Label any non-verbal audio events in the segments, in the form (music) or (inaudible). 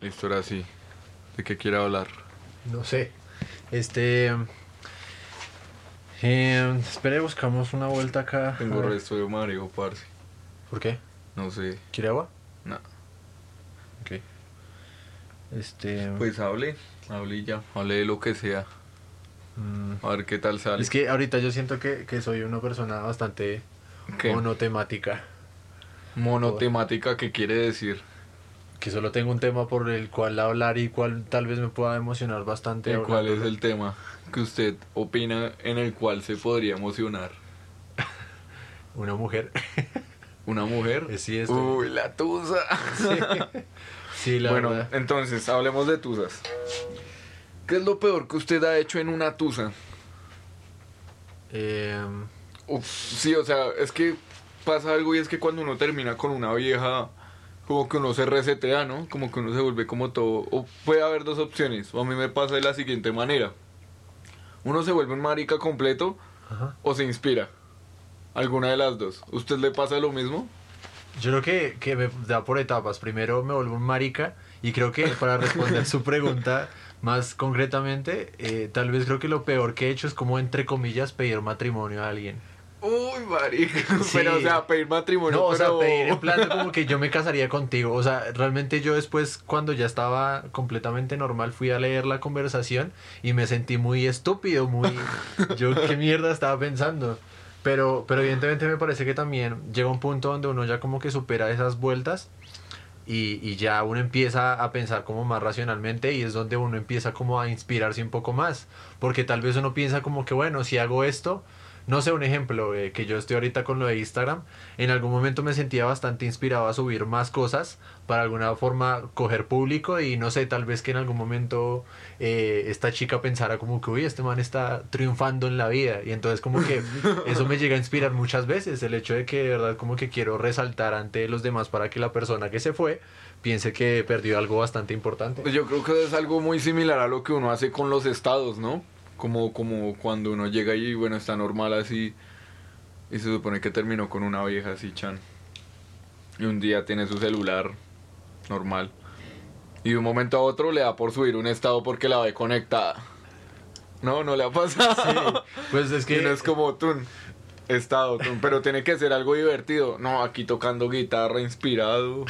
Listo, ahora sí. ¿De qué quiere hablar? No sé. Este. Eh, espere, buscamos una vuelta acá. Tengo resto de mareo, parce. ¿Por qué? No sé. ¿Quiere agua? No. Ok. Este. Pues hable. Hable ya. Hable de lo que sea. mm, A ver qué tal sale. es que ahorita yo siento que, que soy una persona bastante ¿Qué? monotemática. Monotemática, ¿qué quiere decir? Que solo tengo un tema por el cual hablar y cual tal vez me pueda emocionar bastante. ¿Y cuál es el tema que usted opina en el cual se podría emocionar? (laughs) Una mujer. (laughs) ¿Una mujer? Eh, sí, estoy- Uy, la tusa. sí, la bueno, verdad. entonces, hablemos de tusas. ¿Qué es lo peor que usted ha hecho en una tusa? Eh, Uf, sí, o sea, es que pasa algo y es que cuando uno termina con una vieja, como que uno se resetea, ¿no? Como que uno se vuelve como todo. O puede haber dos opciones, o a mí me pasa de la siguiente manera. Uno se vuelve un marica completo ajá. o se inspira. Alguna de las dos. ¿Usted le pasa lo mismo? Yo creo que, que me da por etapas. Primero me vuelvo un marica y creo que para responder su (laughs) pregunta más concretamente, eh, tal vez creo que lo peor que he hecho es como entre comillas pedir matrimonio a alguien. Uy, marica. Sí. (laughs) Pero, o sea, pedir matrimonio, No, o sea, pedir en plan como que yo me casaría contigo. O sea, realmente yo después, cuando ya estaba completamente normal, fui a leer la conversación y me sentí muy estúpido, muy... (laughs) Yo qué mierda estaba pensando. Pero, pero evidentemente me parece que también llega un punto donde uno ya como que supera esas vueltas y, y ya uno empieza a pensar como más racionalmente y es donde uno empieza como a inspirarse un poco más. Porque tal vez uno piensa como que, bueno, si hago esto, no sé, un ejemplo, eh, que yo estoy ahorita con lo de Instagram, en algún momento me sentía bastante inspirado a subir más cosas para alguna forma coger público y no sé, tal vez que en algún momento eh, esta chica pensara como que, uy, este man está triunfando en la vida y entonces como que (laughs) eso me llega a inspirar muchas veces, el hecho de que de verdad como que quiero resaltar ante los demás para que la persona que se fue piense que perdió algo bastante importante. Pues yo creo que es algo muy similar a lo que uno hace con los estados, ¿no? Como, como cuando uno llega y bueno, está normal así y se supone que terminó con una vieja así, chan. Y un día tiene su celular normal. Y de un momento a otro le da por subir un estado porque la ve conectada. No, no le ha pasado. Pues es (laughs) Que no es como tun, estado, pero tiene que ser algo divertido. No, aquí tocando guitarra inspirado.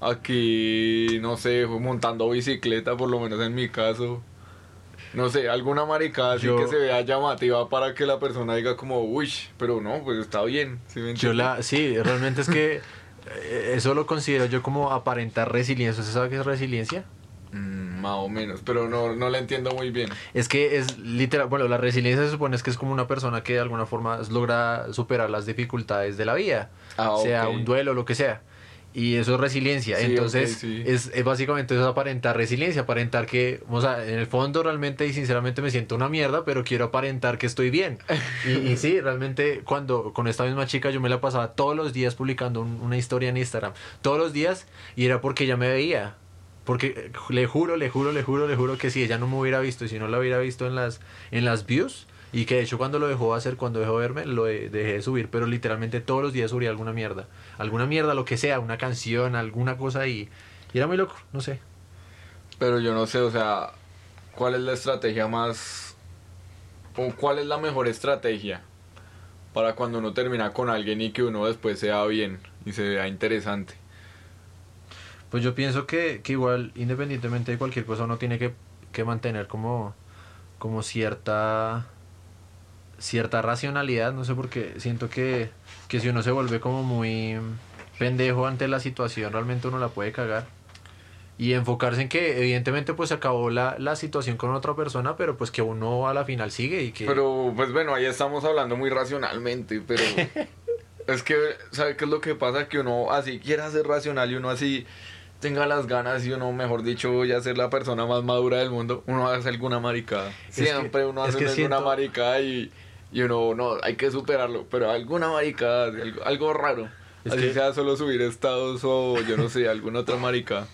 Aquí, no sé, montando bicicleta, por lo menos en mi caso. No sé, alguna maricada así Yo- que se vea llamativa para que la persona diga como, uy, pero no, pues está bien. ¿sí me Yo la, sí, realmente es que eh, eso lo considero yo como aparentar resiliencia. ¿Usted sabe qué es resiliencia? Mm, más o menos, pero no, no la entiendo muy bien. Es que es literal, bueno, la resiliencia se supone es que es como una persona que de alguna forma logra superar las dificultades de la vida, Ah, sea un duelo, lo que sea. Y eso es resiliencia. Sí, Entonces, ok, sí. es, es básicamente eso es aparentar resiliencia, aparentar que, o sea, en el fondo realmente y sinceramente me siento una mierda, pero quiero aparentar que estoy bien. Y, y sí, realmente cuando con esta misma chica yo me la pasaba todos los días publicando un- una historia en Instagram, todos los días, y era porque ella me veía. Porque eh, le juro, le juro, le juro, le juro que si ella no me hubiera visto y si no la hubiera visto en las, en las views, y que de hecho cuando lo dejó hacer, cuando dejó verme, lo de- dejé de subir, pero literalmente todos los días subía alguna mierda. Alguna mierda, lo que sea, una canción, alguna cosa y, y era muy loco, no sé. Pero yo no sé, o sea, ¿cuál es la estrategia más... o cuál es la mejor estrategia para cuando uno termina con alguien y que uno después sea bien y se vea interesante? Pues yo pienso que, que igual, independientemente de cualquier cosa, uno tiene que, que mantener como, como cierta cierta racionalidad, no sé por qué, siento que, que si uno se vuelve como muy pendejo ante la situación, realmente uno la puede cagar. Y enfocarse en que evidentemente pues acabó la, la situación con otra persona, pero pues que uno a la final sigue y que... Pero, pues bueno, ahí estamos hablando muy racionalmente, pero... (laughs) es que, ¿sabe qué es lo que pasa? Que uno así quiera ser racional y uno así tenga las ganas y uno, mejor dicho, ya ser la persona más madura del mundo, uno hace alguna maricada. que- Siempre uno es hace que alguna siento- maricada y, y uno, no, hay que superarlo, pero alguna maricada, algo, algo raro. Es así que- sea solo subir estados o yo no sé, alguna otra maricada.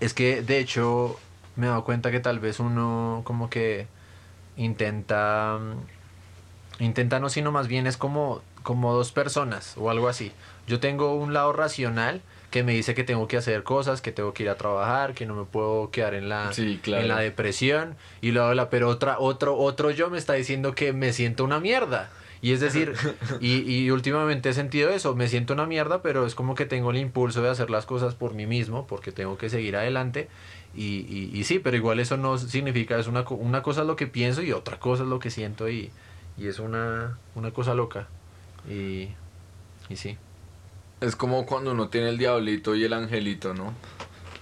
Es que de hecho me he dado cuenta que tal vez uno como que intenta mm, intenta no sino más bien es como como dos personas o algo así. Yo tengo un lado racional que me dice que tengo que hacer cosas, que tengo que ir a trabajar, que no me puedo quedar en la, Sí, claro. en la depresión. Y luego la, pero otra, otro, otro yo me está diciendo que me siento una mierda. Y es decir, (laughs) y, y últimamente he sentido eso, me siento una mierda, pero es como que tengo el impulso de hacer las cosas por mí mismo, porque tengo que seguir adelante. Y, y, y sí, pero igual eso no significa, es una, una cosa es lo que pienso y otra cosa es lo que siento y, y es una, una cosa loca. Y, y sí. Es como cuando uno tiene el diablito y el angelito, ¿no?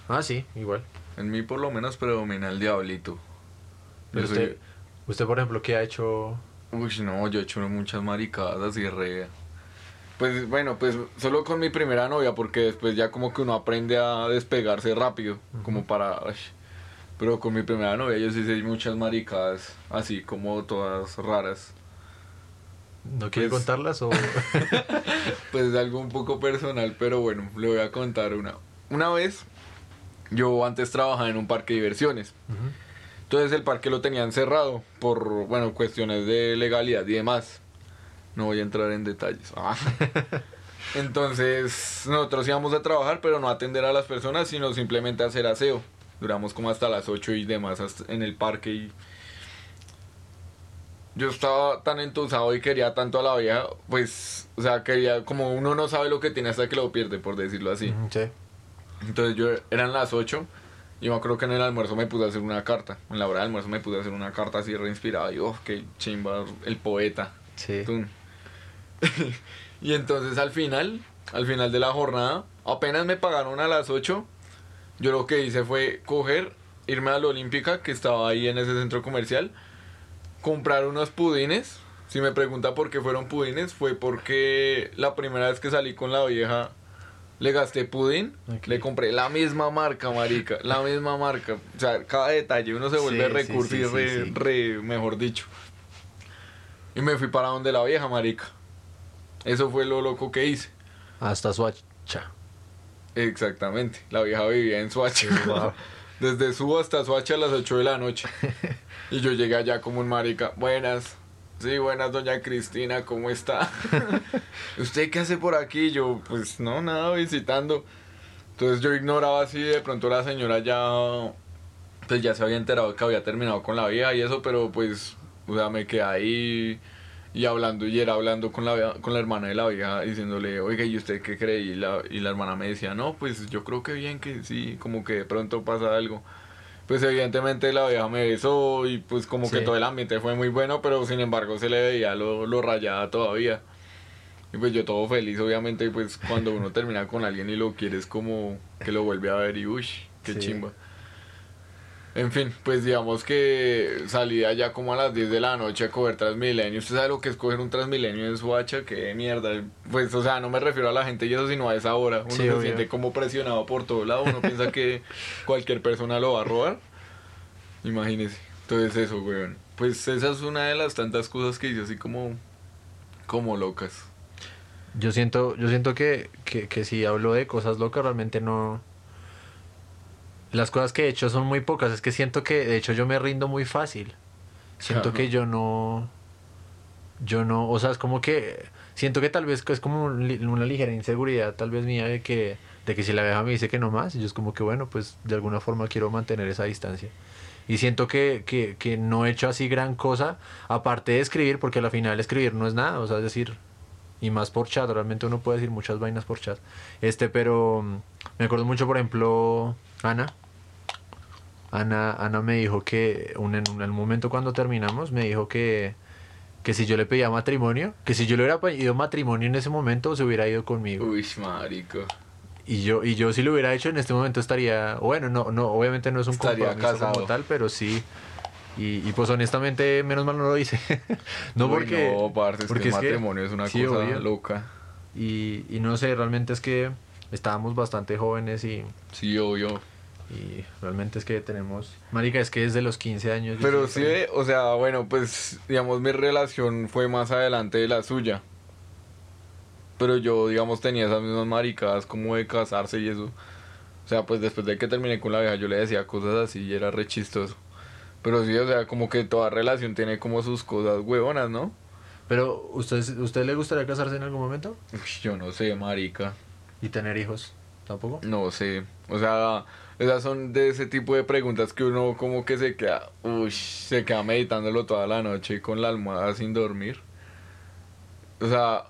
Ah, sí, igual. En mí por lo menos predomina el diablito. Soy- usted, usted, por ejemplo, ¿qué ha hecho? Uy, no, yo he hecho muchas maricadas así re... Pues bueno, pues solo con mi primera novia, porque después ya como que uno aprende a despegarse rápido, como para... ay. Pero con mi primera novia yo sí hice muchas maricadas, así como todas raras. ¿No quiere Pues- contarlas o...? (laughs) (laughs) Pues es algo un poco personal, pero bueno, le voy a contar una. Una vez, yo antes trabajaba en un parque de diversiones. Entonces el parque lo tenían cerrado por, bueno, cuestiones de legalidad y demás. No voy a entrar en detalles. Ah. (laughs) Entonces nosotros íbamos a trabajar, pero no atender a las personas, sino simplemente hacer aseo. Duramos como hasta las 8 y demás en el parque y... Yo estaba tan entusado y quería tanto a la vieja, pues, o sea, quería, como uno no sabe lo que tiene hasta que lo pierde, por decirlo así. Sí. Entonces yo eran las 8 y yo creo que en el almuerzo me puse a hacer una carta. En la hora del almuerzo me puse a hacer una carta así reinspirada y oh, qué chimba el poeta. Sí. (laughs) Y entonces al final, al final de la jornada, apenas me pagaron a las 8. Yo lo que hice fue coger, irme a la Olímpica que estaba ahí en ese centro comercial, comprar unos pudines. Si me pregunta por qué fueron pudines, fue porque la primera vez que salí con la vieja le gasté pudín, le compré la misma marca, marica, la misma marca. O sea, cada detalle uno se vuelve Sí, recurso sí, y re, re- mejor dicho. Y me fui para donde la vieja, marica. Eso fue lo loco que hice. Hasta Suacha. Exactamente. La vieja vivía en Suacha. Wow. (laughs) Desde Subo hasta Suacha a las 8 de la noche. (laughs) Y yo llegué allá como un marica. Buenas. Sí, buenas, doña Cristina, ¿cómo está? (laughs) ¿Usted qué hace por aquí? Yo, pues no, nada, visitando. Entonces yo ignoraba así, de pronto la señora ya, pues ya se había enterado que había terminado con la vieja y eso, pero pues, o sea, me quedé ahí y hablando, y era hablando con la, con la hermana de la vieja, diciéndole, oiga, ¿y usted qué cree? Y la, y la hermana me decía, no, pues yo creo que bien, que sí, como que de pronto pasa algo. Pues evidentemente la vieja me besó y pues como que todo el ambiente fue muy bueno, pero sin embargo se le veía lo, lo rayada todavía. Y pues yo todo feliz, obviamente, y pues cuando uno termina con alguien y lo quieres como que lo vuelve a ver y uy, qué Sí. chimba. En fin, pues digamos que salí allá como a las 10 de la noche a coger Transmilenio. ¿Usted sabe lo que es coger un Transmilenio en Suacha? Qué mierda. Pues, o sea, no me refiero a la gente y eso, sino a esa hora. Uno Sí, se obvio. siente como presionado por todo lado. Uno piensa que (laughs) cualquier persona lo va a robar. Imagínese. Entonces eso, weón. Pues esa es una de las tantas cosas que hice así como, como locas. Yo siento, yo siento que, que, que si hablo de cosas locas, realmente no. Las cosas que he hecho son muy pocas. Es que siento que, de hecho, yo me rindo muy fácil. Siento Ajá. que yo no. Yo no. O sea, es como que. Siento que tal vez es como una ligera inseguridad, tal vez mía, de que, de que si la vieja me dice que no más, y yo es como que, bueno, pues de alguna forma quiero mantener esa distancia. Y siento que, que, que no he hecho así gran cosa, aparte de escribir, porque al final escribir no es nada, o sea, es decir, y más por chat, realmente uno puede decir muchas vainas por chat. Este, pero mm, me acuerdo mucho, por ejemplo, Ana. Ana, Ana me dijo que un, en un, un momento cuando terminamos, me dijo que, que si yo le pedía matrimonio, que si yo le hubiera pedido matrimonio en ese momento, se hubiera ido conmigo. Uy, marico. Y yo, y yo si lo hubiera hecho en este momento estaría, bueno, no, no, obviamente no es un Estaría compromiso casado. como tal, pero sí. Y, y pues honestamente, menos mal no lo hice. (laughs) no Uy, porque. No, parce, es porque que el es que- matrimonio es una sí, cosa obvio. loca. Y, y no sé, realmente es que estábamos bastante jóvenes y, Sí, obvio. Y realmente es que tenemos... Marica, es que desde los 15 años... Pero sí, o sea, bueno, pues digamos mi relación fue más adelante de la suya. Pero yo, digamos, tenía esas mismas maricadas como de casarse y eso. O sea, pues después de que terminé con la vieja, yo le decía cosas así y era re chistoso. Pero sí, o sea, como que toda relación tiene como sus cosas huevonas, ¿no? Pero, ¿usted, ¿usted le gustaría casarse en algún momento? Yo no sé, marica. Y tener hijos. ¿Tampoco? No sé. O sea, esas son de ese tipo de preguntas que uno como que se queda, uy, se queda meditándolo toda la noche con la almohada sin dormir. O sea,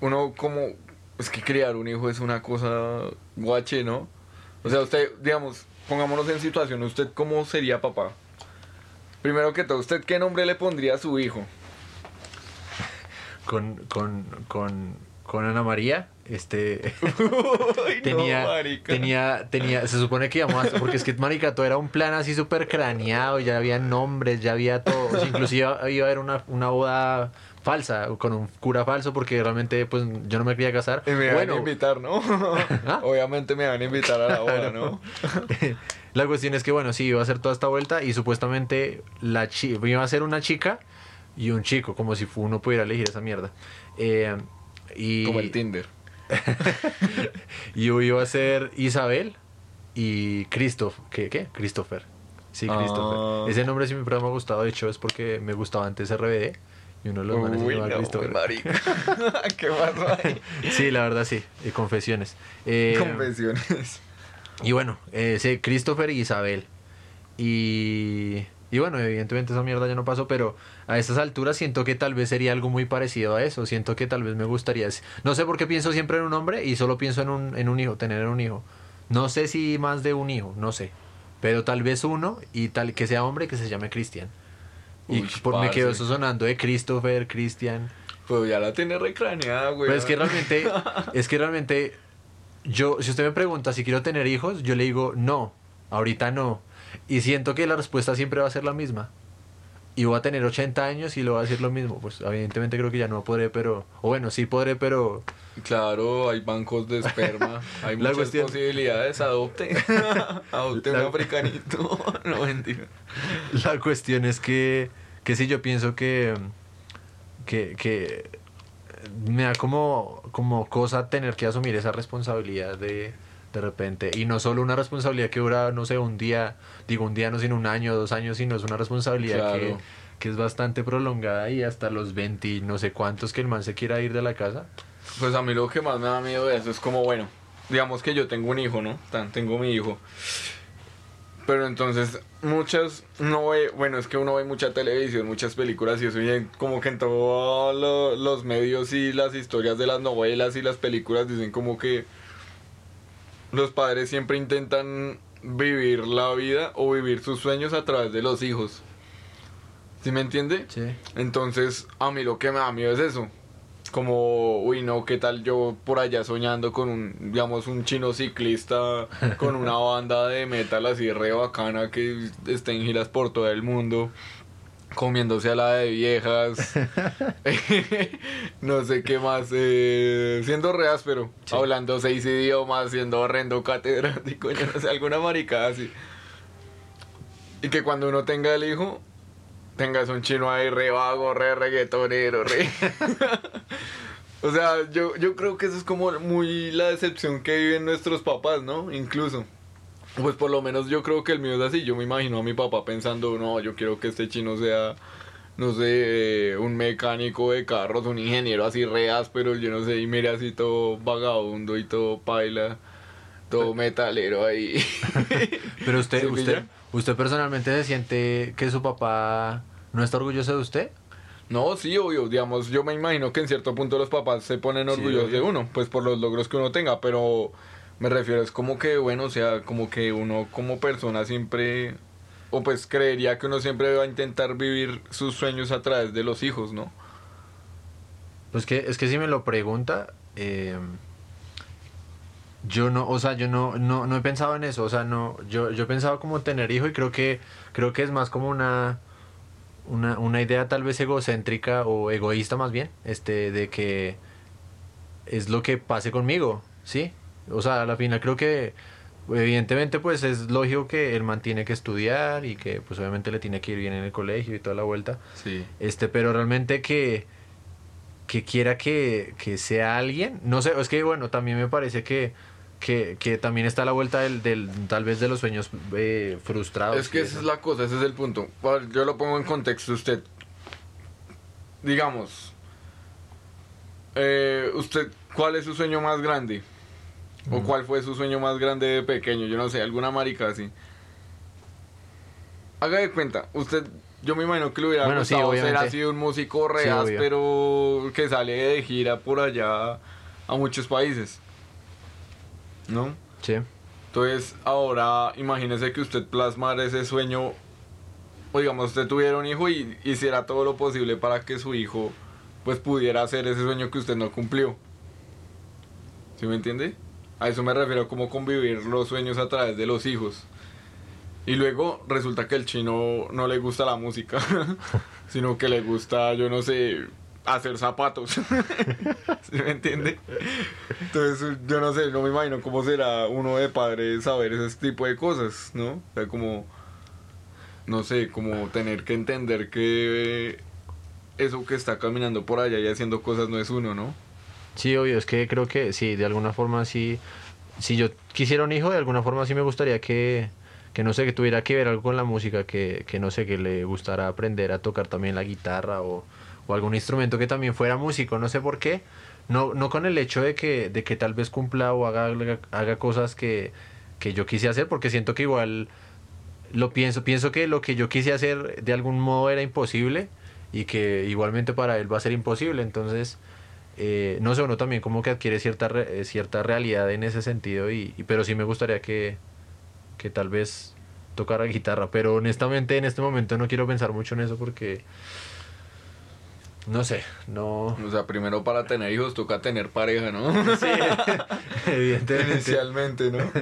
uno como, es que criar un hijo es una cosa guache, ¿no? O sea, usted, digamos, pongámonos en situación, ¿usted cómo sería papá? Primero que todo, ¿usted qué nombre le pondría a su hijo? Con, con, con, con Ana María, este... Uy, no, tenía, marica. tenía, tenía, se supone que íbamos a, porque es que marica, todo era un plan así súper craneado, ya había nombres, ya había todo, o sea, inclusive iba, a haber una, una boda falsa, con un cura falso, porque realmente pues yo no me quería casar. Y me van bueno, a invitar, ¿no? (laughs) ¿Ah? Obviamente me van a invitar a la boda, ¿no? (laughs) la cuestión es que bueno, sí, iba a hacer toda esta vuelta y supuestamente la chi iba a ser una chica y un chico, como si uno pudiera elegir esa mierda. Eh, y, Como el Tinder. (laughs) yo iba a ser Isabel y Christoph, ¿qué? ¿Qué? Christopher. Sí, Ah. Christopher. Ese nombre siempre me ha gustado, de hecho es porque me gustaba antes RBD y uno de los manes se Uy, no, Christopher. (laughs) ¿Qué ahí? Sí, la verdad sí, y confesiones. Eh, Confesiones. Y bueno, eh, sí, Christopher y Isabel. Y, y bueno, evidentemente esa mierda ya no pasó, pero a estas alturas siento que tal vez sería algo muy parecido a eso. Siento que tal vez me gustaría. No sé por qué pienso siempre en un hombre y solo pienso en un, en un hijo, tener un hijo. No sé si más de un hijo, no sé. Pero tal vez uno y tal que sea hombre que se llame Cristian. Y Uy, por, me quedó eso sonando de Christopher, Cristian. Pues ya la tiene recraneada, güey. Pero es que realmente, (laughs) es que realmente, yo, si usted me pregunta si quiero tener hijos, yo le digo no, ahorita no. Y siento que la respuesta siempre va a ser la misma. Y voy a tener 80 años y lo voy a decir lo mismo. Pues evidentemente creo que ya no podré, pero... O bueno, sí podré, pero... Claro, hay bancos de esperma, (laughs) hay La muchas cuestión- posibilidades. Adopte. (laughs) Adopte La- un africanito. (laughs) No, mentira. La cuestión es que, que sí, yo pienso que, que, que me da como, como cosa tener que asumir esa responsabilidad de, de repente. Y no solo una responsabilidad que dura, no sé, un día, digo un día no, sino un año, dos años, sino es una responsabilidad que, Claro. que es bastante prolongada y hasta los 20 y no sé cuántos que el man se quiera ir de la casa. Pues a mí lo que más me da miedo de eso es como, bueno, digamos que yo tengo un hijo, ¿no? Tengo mi hijo. Pero entonces, muchas, no ve, bueno, es que uno ve mucha televisión, muchas películas y eso, y como que en todos lo- los medios y las historias de las novelas y las películas dicen como que los padres siempre intentan vivir la vida o vivir sus sueños a través de los hijos. ¿Sí me entiende? Sí. Entonces, a mí lo que me da miedo es eso. Como, uy, no, ¿qué tal yo por allá soñando con un, digamos, un chino ciclista con una (laughs) banda de metal así re bacana que esté en giras por todo el mundo, comiéndose a la de viejas, (laughs) no sé qué más, eh, siendo re áspero, Sí. hablando seis idiomas, siendo horrendo catedrático, (laughs) yo no sé, alguna maricada así. Y que cuando uno tenga el hijo, tengas un chino ahí re vago, re reggaetonero, re... (laughs) o sea, yo, yo creo que eso es como muy la decepción que viven nuestros papás, ¿no? Incluso. Pues por lo menos yo creo que el mío es así. Yo me imagino a mi papá pensando, no, yo quiero que este chino sea, no sé, eh, un mecánico de carros, un ingeniero así re áspero, yo no sé, y mire así todo vagabundo y todo paila, todo metalero ahí. (laughs) Pero usted, ¿Sí, usted, usted personalmente se siente que su papá no está orgulloso de usted. No, sí, obvio, digamos, yo me imagino que en cierto punto los papás se ponen orgullosos de uno, pues por los logros que uno tenga, pero me refiero, es como que, bueno, o sea, como que uno como persona siempre, o pues creería que uno siempre va a intentar vivir sus sueños a través de los hijos, ¿no? Pues que, es que si me lo pregunta, eh, yo no, o sea, yo no, no, no he pensado en eso, o sea, no, yo, yo he pensado como tener hijo y creo que, creo que es más como una, una, una idea tal vez egocéntrica o egoísta más bien, este, de que es lo que pase conmigo, ¿sí? O sea, a la final creo que evidentemente pues es lógico que él mantiene que estudiar y que pues obviamente le tiene que ir bien en el colegio y toda la vuelta. Sí. Este, pero realmente que, que quiera que, que sea alguien, no sé, es que bueno, también me parece que, que, que también está a la vuelta del, del tal vez de los sueños eh, frustrados. Es que esa es la cosa, ese es el punto. Yo lo pongo en contexto, usted, digamos, eh, usted, ¿cuál es su sueño más grande? ¿O Mm. cuál fue su sueño más grande de pequeño? Yo no sé, alguna marica así. Haga de cuenta, usted, yo me imagino que le hubiera Bueno, sí, ser así un músico Sí, obvio. pero que sale de gira por allá a muchos países. ¿No? Sí. Entonces, ahora imagínese que usted plasmara ese sueño, o digamos, usted tuviera un hijo y hiciera todo lo posible para que su hijo, pues, pudiera hacer ese sueño que usted no cumplió. ¿Sí me entiende? A eso me refiero como convivir los sueños a través de los hijos. Y luego resulta que el chino no le gusta la música, (laughs) sino que le gusta, yo no sé, hacer zapatos. (laughs) ¿Sí me entiende? Entonces, yo no sé, no me imagino cómo será uno de padre saber ese tipo de cosas, ¿no? O sea, como, no sé, como tener que entender que eso que está caminando por allá y haciendo cosas no es uno, ¿no? Sí, obvio, es que creo que sí, de alguna forma sí. Si yo quisiera un hijo, de alguna forma sí me gustaría que, que no sé, que tuviera que ver algo con la música, que, que no sé, que le gustara aprender a tocar también la guitarra o, o algún instrumento que también fuera músico, no sé por qué. No, no con el hecho de que, de que tal vez cumpla o haga, haga cosas que, que yo quise hacer, porque siento que igual lo pienso, pienso que lo que yo quise hacer de algún modo era imposible y que igualmente para él va a ser imposible, entonces eh, no sé, uno también como que adquiere cierta, re- eh, cierta realidad en ese sentido, y, y- pero sí me gustaría que, que tal vez tocara guitarra, pero honestamente en este momento no quiero pensar mucho en eso porque, no sé, no... O sea, primero para tener hijos toca tener pareja, ¿no? Sí, (laughs) evidentemente. Inicialmente, ¿no? (laughs)